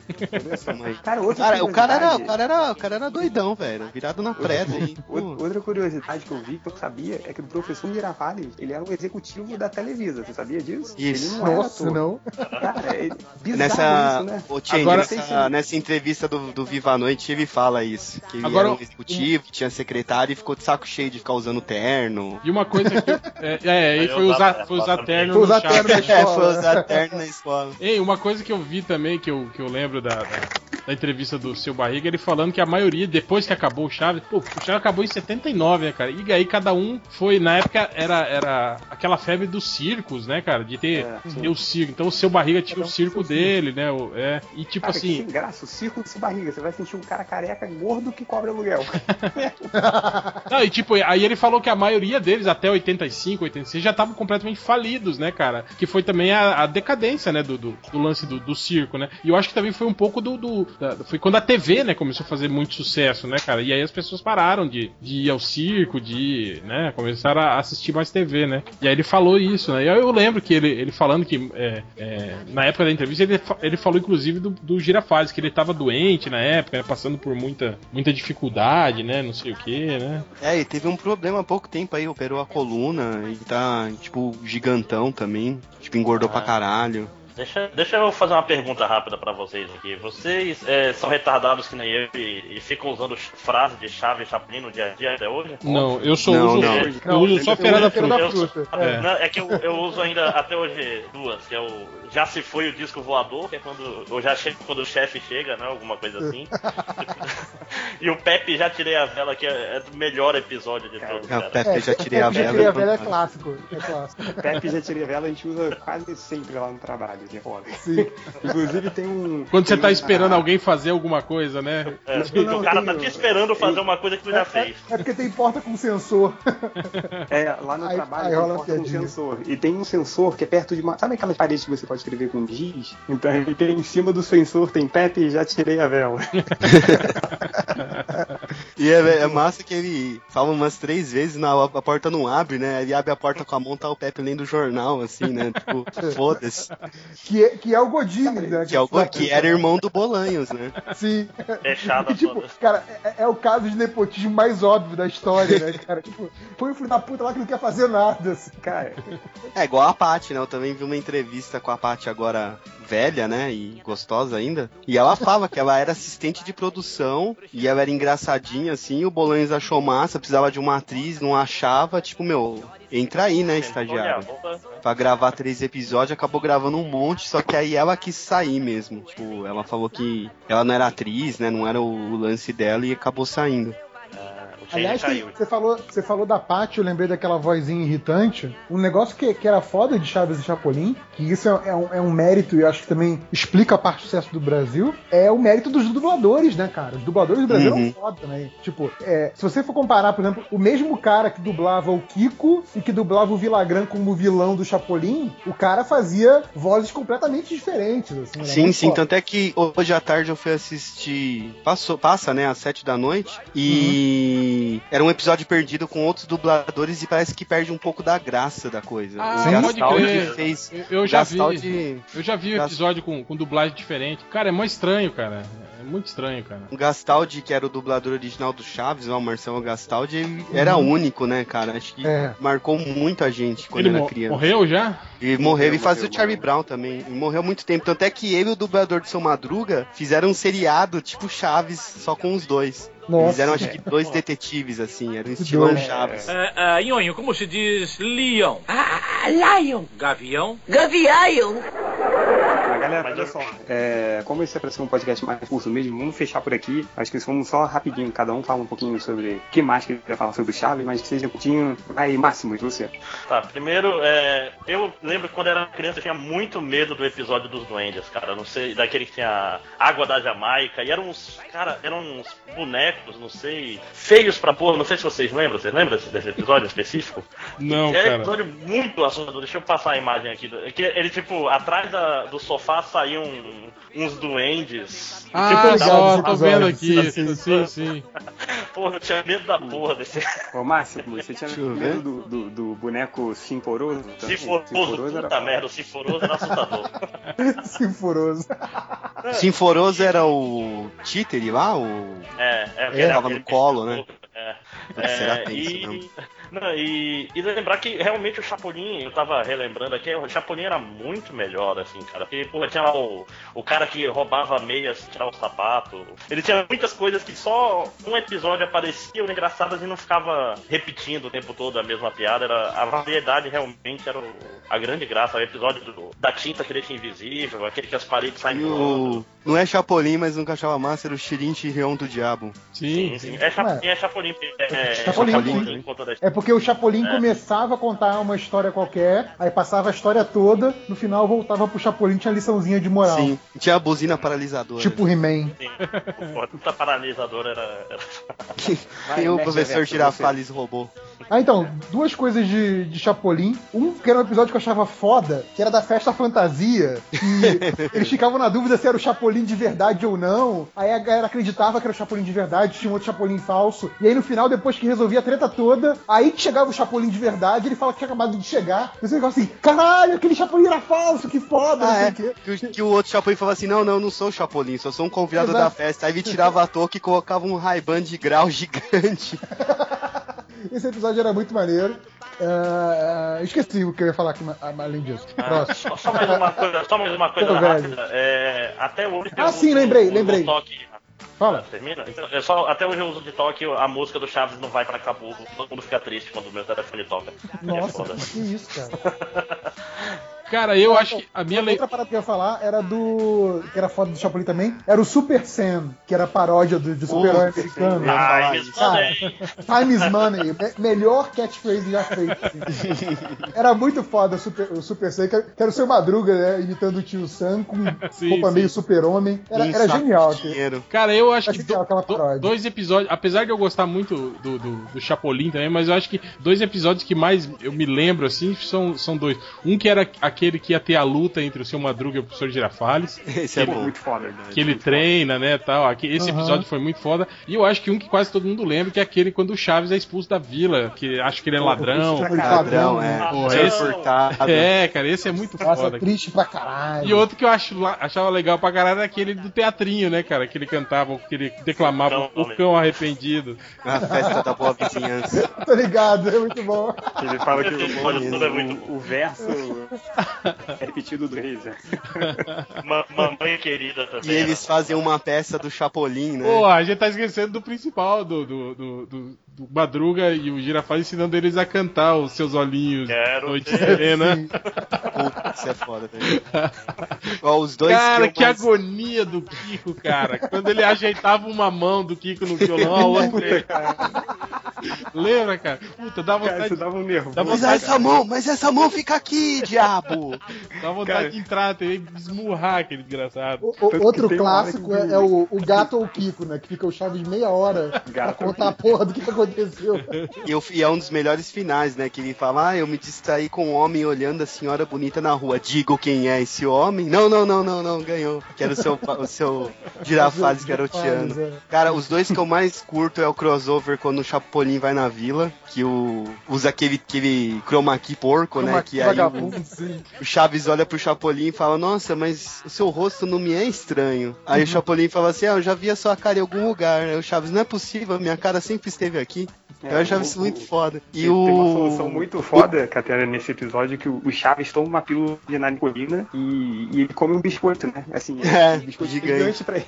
Cara, o cara era, o cara era, o cara era doidão, velho. Virado na preda aí. Pô. Outra curiosidade que eu vi que eu sabia é que o professor Girafales, ele era o executivo da Televisa. Você sabia disso? Isso. Ele não Nossa, ator. não. Cara, é bizarro Nessa, isso, né? ô, Change, Agora- nessa, nessa entrevista do, do Viva a Noite, ele fala isso. Que ele Agora, era um executivo, que tinha secretário e ficou de saco cheio de ficar usando terno. E uma coisa que. É, é, ele Aí foi usar, foi usar terno Foi no usar Chaves. terno É, foi usar terno escola. Ei, uma coisa que eu vi também, que eu, que eu lembro da, da, da entrevista do seu Barriga, ele falando que a maioria, depois que acabou o Chaves, pô, o Chaves acabou em 79, né, cara? E aí cada um foi, na época, era, era aquela febre dos circos, né, cara? De ter, É, ter o circo. Então o seu Barriga tinha o circo seu dele, né? o- é, e tipo Cara, que assim. sem graça, o circo de barriga. Você vai sentir um cara careca gordo que cobra aluguel. Não, e tipo, aí ele falou que a maioria deles, até 85, 86, já estavam completamente falidos, né, cara? Que foi também a, a decadência, né, do, do, do lance do, do circo, né? E eu acho que também foi um pouco do. do- da- foi quando a TV, né, começou a fazer muito sucesso, né, cara? E aí as pessoas pararam de, de ir ao circo, de. né, começaram a assistir mais TV, né? E aí ele falou isso, né? E aí eu lembro que ele, ele falando que é, é, na época da entrevista ele, ele falou inclusive do, do Girafales, que ele tava doente na época, né, passando por muita, muita dificuldade, né? Não sei o que, né? É, e teve um problema há pouco tempo aí, operou a coluna e tá, tipo, gigantão também. Tipo, engordou Ah. pra caralho. Deixa, deixa eu fazer uma pergunta rápida pra vocês aqui. Vocês é, são retardados que nem eu e, e ficam usando frases de chave e chaplin no dia a dia até hoje? Não, eu só Não, uso. não. Eu Não, uso só feira uso da fruta. é. É. Não, é que eu, eu uso ainda até hoje duas, que é o Já se foi o disco voador, que é quando eu já chego quando o chefe chega, né? Alguma coisa assim. e o Pepe já tirei a vela, que é, é o melhor episódio de todos, É, o. Pepe É, já tirei a já vela. tirei a vela é clássico. É clássico. Pepe já tirei a vela, a gente usa quase sempre lá no trabalho, que é foda. Sim. Inclusive tem um. Quando você tem tá um- esperando ah, alguém fazer alguma coisa, né? É, Não, o cara tem- tá te esperando fazer uma coisa que tu já fez. É, é porque tem porta com sensor. É, lá no Aí- trabalho aí tem porta com sensor. E tem um sensor que é perto de uma. Sabe aquelas paredes que você pode escrever com giz? Então ele tem em cima do sensor, tem Pepe já tirei a vela. E é, é massa que ele fala umas três vezes, na, a porta não abre, né? Ele abre a porta com a mão, tá o Pepe lendo o jornal, assim, né? Tipo, foda-se. Que é, que é o Godini, né? Que, é o, que era irmão do Bolanhos, né? Sim. Fechada E, tipo, cara, é, é o caso de nepotismo mais óbvio da história, né, cara? Tipo, foi um filho da puta lá que não quer fazer nada, assim. Cara, É igual a Paty, né? Eu também vi uma entrevista com a Paty agora velha, né? E gostosa ainda. E ela falava que ela era assistente de produção e ela era engraçadinha, assim. O Bolanhos achou massa, precisava de uma atriz, não achava. Tipo, meu, entra aí, né, estagiário? Pra gravar três episódios, acabou gravando um monte, só que aí ela quis sair mesmo. Tipo, ela falou que ela não era atriz, né? Não era o lance dela e acabou saindo. O Aliás, caiu. você falou, você falou da Paty, eu lembrei daquela vozinha irritante. Um negócio que, que era foda de Chaves e Chapolin, que isso é, é um, é um mérito e eu acho que também explica a parte do sucesso do Brasil, é o mérito dos dubladores, né, cara? Os dubladores do Brasil Uhum. eram foda também. Tipo, é, se você for comparar, por exemplo, o mesmo cara que dublava o Kiko e que dublava o Vilagran como vilão do Chapolin, o cara fazia vozes completamente diferentes. Assim, Sim, sim. foda. Tanto é que hoje à tarde eu fui assistir. Passou, passa, né? Às sete da noite. E era um episódio perdido com outros dubladores e parece que perde um pouco da graça da coisa. Ah, o Gastaldi fez. Eu, eu já vi. Gastaldi, Eu já vi o Gas- episódio com, com dublagem diferente. Cara, é mó estranho, cara. É muito estranho, cara. o Gastaldi, que era o dublador original do Chaves, o Marcelo Gastaldi, ele era único, né, cara? Acho que É. marcou muito a gente quando Ele era criança. morreu já? E morreu, e fazia o Charlie Brown também. E morreu muito tempo. Tanto é que ele e o dublador de Seu Madruga fizeram um seriado tipo Chaves, só com os dois. Nossa. Fizeram acho que dois detetives, assim, era um estilão. Chaves. É, é, Nhonho, como se diz leão? Ah, lion. Gavião? Gavião. Galera, olha só, é, como esse é pra ser um podcast mais curto mesmo, vamos fechar por aqui. Acho que vamos só rapidinho, cada um fala um pouquinho sobre o que mais que ele vai falar sobre o Chaves, mas que seja curtinho. Aí, Máximo, e você? Tá, primeiro, é, eu lembro que quando era criança eu tinha muito medo do episódio dos duendes, cara. Não sei, daquele que tinha água da Jamaica, e eram uns, cara, eram uns bonecos, não sei, feios pra porra. Não sei se vocês lembram, vocês lembram desse, episódio específico? Não, é um cara. episódio muito assustador. Deixa eu passar a imagem aqui. ele, tipo, atrás da- do sofá saíam uns duendes. Ah, tipo, legal tô vendo aqui. sim, Sim, sim. Porra, eu tinha medo da porra desse. Ô, Márcio, você tinha medo do, do, do boneco Sinforoso? também? Sinforoso, puta era- merda, o Sinforoso era assustador. Sinforoso. Sinforoso era o títere lá? O... É, é, Ele tava no colo, né? É. É, tenso e, mesmo. Não, e, e lembrar que realmente o Chapolin, eu tava relembrando aqui, o Chapolin era muito melhor, assim, cara. Porque, porra, tinha lá o, o cara que roubava meias, tirava o sapato. Ele tinha muitas coisas que só um episódio apareciam engraçadas e não ficava repetindo o tempo todo a mesma piada. Era, a variedade realmente era o- a grande graça. O episódio do- da tinta que deixa invisível, aquele que as paredes saem E voando. o... Não é Chapolin, mas nunca achava massa, era o Shirin Chirion do Diabo. Sim, Sim, sim. É Chapolin, é Chapolin. É, Chapolin, Chapolin, conta da É porque o Chapolin É. começava a contar uma história qualquer, aí passava a história toda, no final voltava pro Chapolin, tinha liçãozinha de moral. Sim. Tinha a buzina paralisadora. Tipo He-Man. Sim, o puta paralisador era. era... e o professor Girafales roubou. Ah, então, duas coisas de, de Chapolin. Um, que era um episódio que eu achava foda, que era da festa fantasia, que eles ficavam na dúvida se era o Chapolin de verdade ou não. Aí a galera acreditava que era o Chapolin de verdade, tinha um outro Chapolin falso. E aí no final, depois que resolvia a treta toda, aí que chegava o Chapolin de verdade, ele fala que tinha acabado de chegar. E você ficava assim, caralho, aquele Chapolin era falso, que foda, não Ah, sei é. Que, o- que o outro Chapolin falava assim: não, não, eu não sou o Chapolin, só sou um convidado Exato. da festa. Aí ele tirava a touca e colocava um Ray-Ban de grau gigante. Esse episódio era muito maneiro. Ah, esqueci o que eu ia falar aqui, ma- além disso. Próximo. Só, só mais uma coisa, só mais uma coisa rápida. É, até hoje Ah, eu sim, uso lembrei, o- lembrei. toque. Fala. Termina? Então, é só, até hoje eu uso de toque a música do Chaves não vai pra Cabo. Todo mundo fica triste quando o meu telefone toca. É Nossa, foda. que isso, cara. Cara, eu acho que a minha Outra leitura. parada que eu ia falar era do. que era foda do Chapolin também. Era o Super Sam, que era paródia do, de super-herói americano. sim. Ai, falar me isso. Cara, escondei. Time is money. Me- melhor catchphrase já feito. assim. Era muito foda o Super, o super Sam, que era- o seu Madruga, né? Imitando o tio Sam com Sim, roupa sim. meio super-homem. Era, era genial. de dinheiro. Cara, eu acho que do- dois episódios, apesar de eu gostar muito do, do, do Chapolin também, mas eu acho que dois episódios que mais eu me lembro assim são, são dois. Um que era aquele que ia ter a luta entre o seu Madruga e o professor Girafales. Esse é bom. muito foda. Que ele treina, né, tal. Aqui, esse Aham. episódio foi muito foda. E eu acho que um que quase todo mundo lembra, que é aquele quando o Chaves é expulso da vila, que acha que ele é ladrão. Pra Ladrão, é. Porra, Tinha esse- furtado. É, cara, esse é muito Nossa, foda. triste pra caralho. E outro que eu acho, achava legal pra caralho era aquele do teatrinho, né, cara? Que ele cantava, que ele declamava o cão arrependido. A festa da boa vizinhança. Tô ligado, é muito bom. Ele fala que todo é muito o, o, o verso é repetido duas vezes. né? Ma- Mamãe querida também. E eles fazem uma peça do Chapolin, né? Pô, a gente tá esquecendo do principal, do, do, do, do- Madruga e o Girafales ensinando eles a cantar os seus olhinhos. Quero Noite ter- serena. Puta, isso é foda também. Ó, os dois Cara, que mais- agonia do Kiko, cara. Quando ele ajeitava uma mão do Kiko no violão, a outra. Lembra, cara? Puta, dá Cara, vontade, isso dava um nervoso. Dá Mas vontade- essa mão, mas essa mão fica aqui, diabo! dá vontade Cara. de entrar, ter esmurrar aquele desgraçado. O- o- outro que tem clássico que é, o- é o, o gato ou o Kiko, né? Que fica o Chaves meia hora pra Gato ou contar a porra do que aconteceu. E, eu- e é um dos melhores finais, né? Que ele fala: Ah, eu me distraí com um homem olhando a senhora bonita na rua. Digo quem é esse homem? Não, não, não, não, não, ganhou. Que era o seu, o seu Girafales. Girafales, é. Cara, os dois que eu mais curto é o crossover quando o Chapolin vai na vila, que o usa aquele, aquele chroma key porco, né? Que aí o, o Chaves olha pro Chapolin e fala: Nossa, mas o seu rosto não me é estranho. Aí o Chapolin fala assim: Ah, eu já vi a sua cara em algum lugar. Aí o Chaves, não é possível, minha cara sempre esteve aqui. aqui É, eu achava isso o- muito foda. E Tem o. uma solução muito foda, Catena, nesse episódio, que o o Chaves toma uma pílula de nanicolina e, e ele come um biscoito, né? Assim, É, um biscoito gigante. gigante pra ele.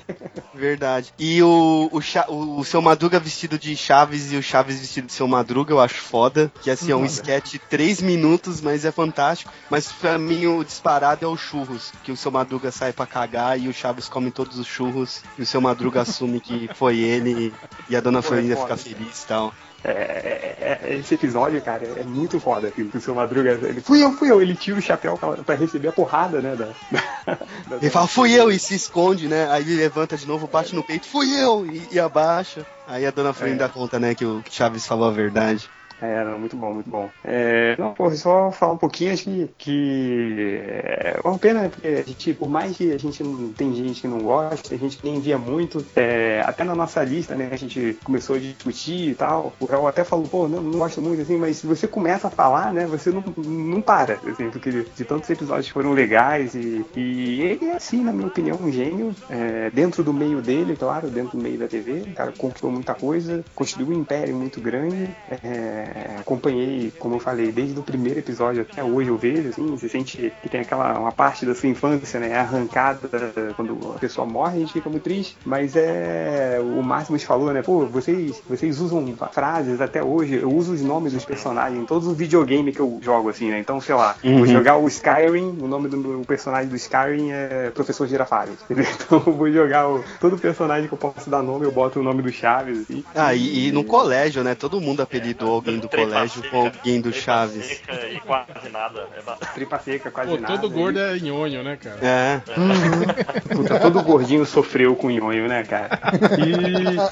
Verdade. E o, o, Cha- o, o seu Madruga vestido de Chaves e o Chaves vestido de seu Madruga, eu acho foda. Que assim, é um sketch de 3 minutos, mas é fantástico. Mas pra mim o disparado é o churros. Que o seu Madruga sai pra cagar e o Chaves come todos os churros. E o seu Madruga assume que foi ele e a dona é Florinda fica feliz e tal. É, é- é- esse episódio, cara, é muito foda. Que o seu Madruga, ele, fui eu, fui eu. Ele tira o chapéu pra, pra receber a porrada, né? Da, da- Ele fala, fui eu, e se esconde, né? Aí ele levanta de novo, bate no peito, fui eu, e, e abaixa. Aí a dona Florinda É. conta, né, que o Chaves falou a verdade. Era muito bom, muito bom. É, não, pô, só falar um pouquinho, acho que, que é uma pena, né? Porque a gente, por mais que a gente não tem gente que não gosta, a gente que nem via muito, é, até na nossa lista, né? A gente começou a discutir e tal. O Real até falou, pô, não, não gosto muito, assim, mas se você começa a falar, né? Você não, não para, assim, porque de tantos episódios foram legais e, e ele é, assim, na minha opinião, um gênio. É, dentro do meio dele, claro, dentro do meio da TV, o cara conquistou muita coisa, construiu um império muito grande. É, acompanhei, como eu falei, desde o primeiro episódio até hoje eu vejo, assim, você sente que tem aquela uma parte da sua infância, né, arrancada quando a pessoa morre, a gente fica muito triste, mas é o Máximos falou, né, pô, vocês, vocês usam frases até hoje, eu uso os nomes dos personagens em todos os videogames que eu jogo, assim, né, então, sei lá, Uhum. vou jogar o Skyrim, o nome do meu personagem do Skyrim é Professor Girafales, entendeu? Então eu vou jogar o, todo personagem que eu posso dar nome, eu boto o nome do Chaves, assim. Ah, e, e no colégio, né? Todo mundo apelidou alguém do colégio com alguém do Chaves. Seca e quase nada. É ba- Tripa seca, quase Pô, nada. todo gordo é nhonho, né, cara? É. Puta, todo gordinho sofreu com nhonho, né, cara?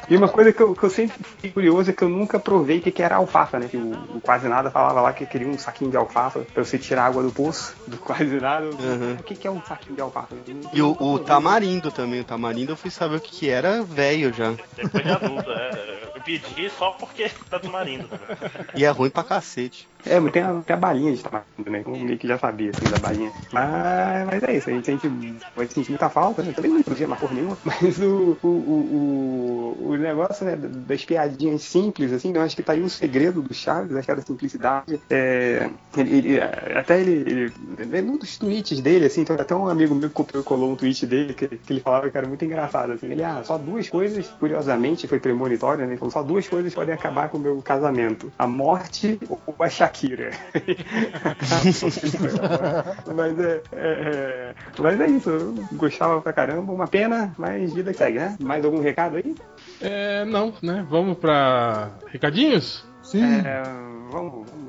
E, e uma coisa que eu, que eu sempre fiquei curioso é que eu nunca provei o que, que era alfafa, né? Que o, o Quase Nada falava lá que queria um saquinho de alfafa pra você tirar água do poço, do Quase Nada. Eu- Uhum. O que, que é um saquinho de alfafa? E o, o Tamarindo também. O Tamarindo eu fui saber o que, que era velho já. Depois de adulto, é. Eu pedi só porque tá do marindo também. E é ruim pra cacete. É, mas tem a, tem a balinha de tamarindo, né? Eu meio que já sabia, assim, da balinha. Mas, mas é isso, a gente sente, vai sentir muita falta, né? Também não podia mais por nenhuma. Mas o, o, o, o, negócio, né, das piadinhas simples, assim, eu acho que tá aí o segredo do Chaves, acho que era a simplicidade. É, ele, ele- até ele, ele, num dos tweets dele, assim, então até um amigo meu copiou e colou um tweet dele que, que ele falava que era muito engraçado, assim. Ele, ah, só duas coisas, curiosamente, foi premonitório, né? Ele falou, só duas coisas podem acabar com o meu casamento. A morte ou a Shakira. mas, é, é, é, mas é isso, eu gostava pra caramba, uma pena, mas vida que segue, né? Mais algum recado aí? É, não, né? Vamos pra recadinhos? Sim. É, vamos, vamos.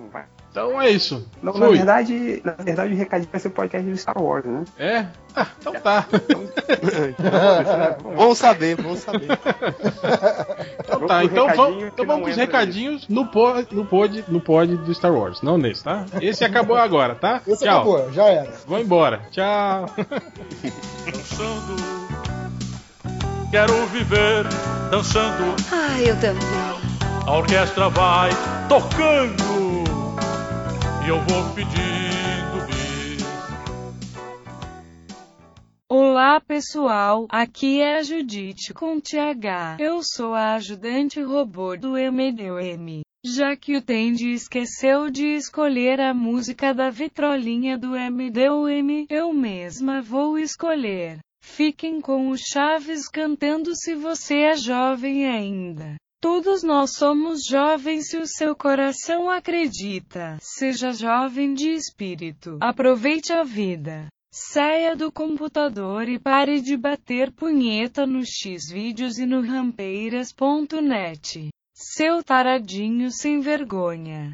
Então é isso. Não, na verdade, na verdade o recadinho vai ser o podcast do Star Wars, né? É? Ah, então tá. Bom saber, bom saber. Então Vamos tá, então vamos, então vamos pros recadinhos no pod, no, pod, no pod do Star Wars, não nesse, tá? Esse acabou agora, tá? Esse Tchau. acabou, já era. Vou embora. Tchau. Dançando. Quero viver dançando. Ah, eu também. A orquestra vai tocando. Eu vou pedindo bis. Olá pessoal, aqui é a Judite com TH. Eu sou a ajudante robô do MDM. Já que o Tendi esqueceu de escolher a música da vitrolinha do MDM, eu mesma vou escolher. Fiquem com o Chaves cantando se você é jovem ainda. Todos nós somos jovens se o seu coração acredita. Seja jovem de espírito. Aproveite a vida. Saia do computador e pare de bater punheta no Xvideos e no rampeiras.net. Seu taradinho sem vergonha.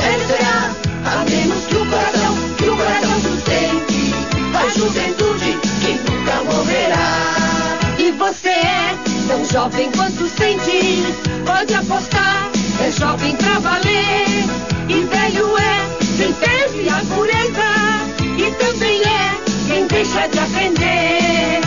Você é tão jovem quanto sente, pode apostar, é jovem pra valer. E velho é quem perde a pureza, e também é quem deixa de aprender.